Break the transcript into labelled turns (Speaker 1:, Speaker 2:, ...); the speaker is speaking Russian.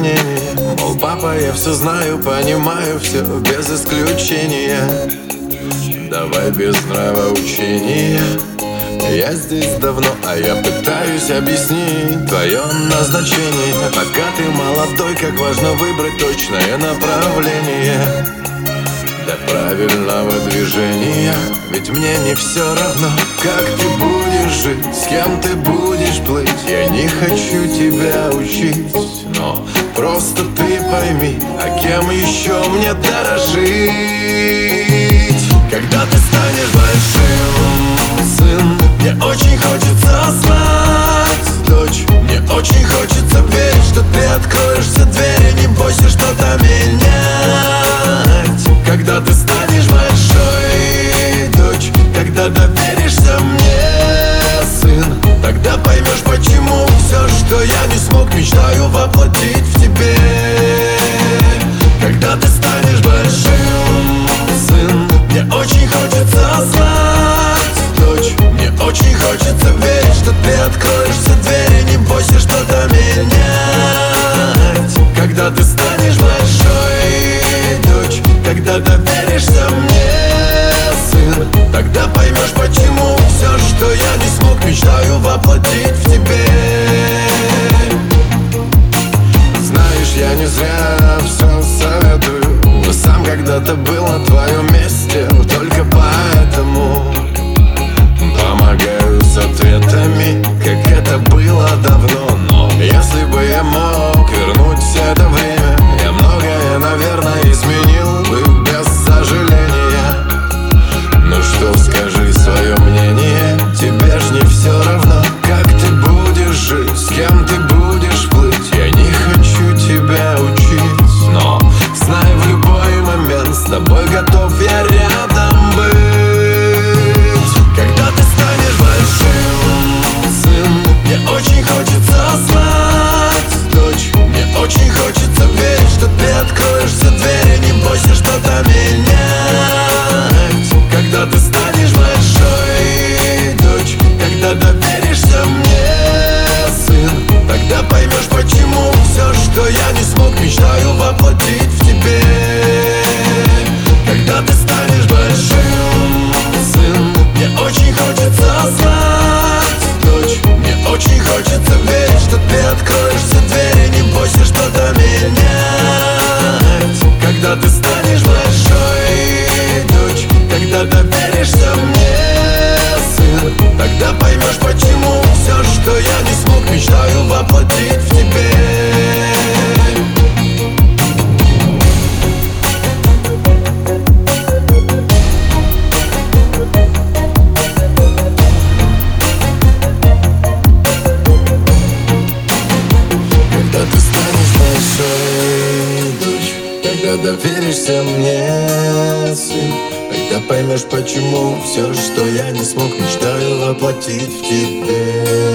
Speaker 1: Сомнения Мол, папа, я все знаю, понимаю все без исключения. Давай без нравоучения Я здесь давно, а я пытаюсь объяснить Твое назначение. Пока ты молодой, как важно выбрать точное направление для правильного движения. Ведь мне не все равно, как ты будешь жить С кем ты будешь плыть. Я не хочу тебя учить Но просто ты пойми А кем еще мне дорожить. Когда ты станешь большим, станешь большой, дочь когда доверишься мне, сын. Тогда поймешь, почему все, что я не смог Мечтаю воплотить в тебе. Знаешь, я не зря все советую Но сам когда-то был на твоем месте Только поэтому поймешь, почему все, что я не смог Мечтаю воплотить в тебе. Когда ты станешь большой, дочь Когда доверишься мне, сын Тогда поймешь, почему все, что я не смог Мечтаю воплотить в тебе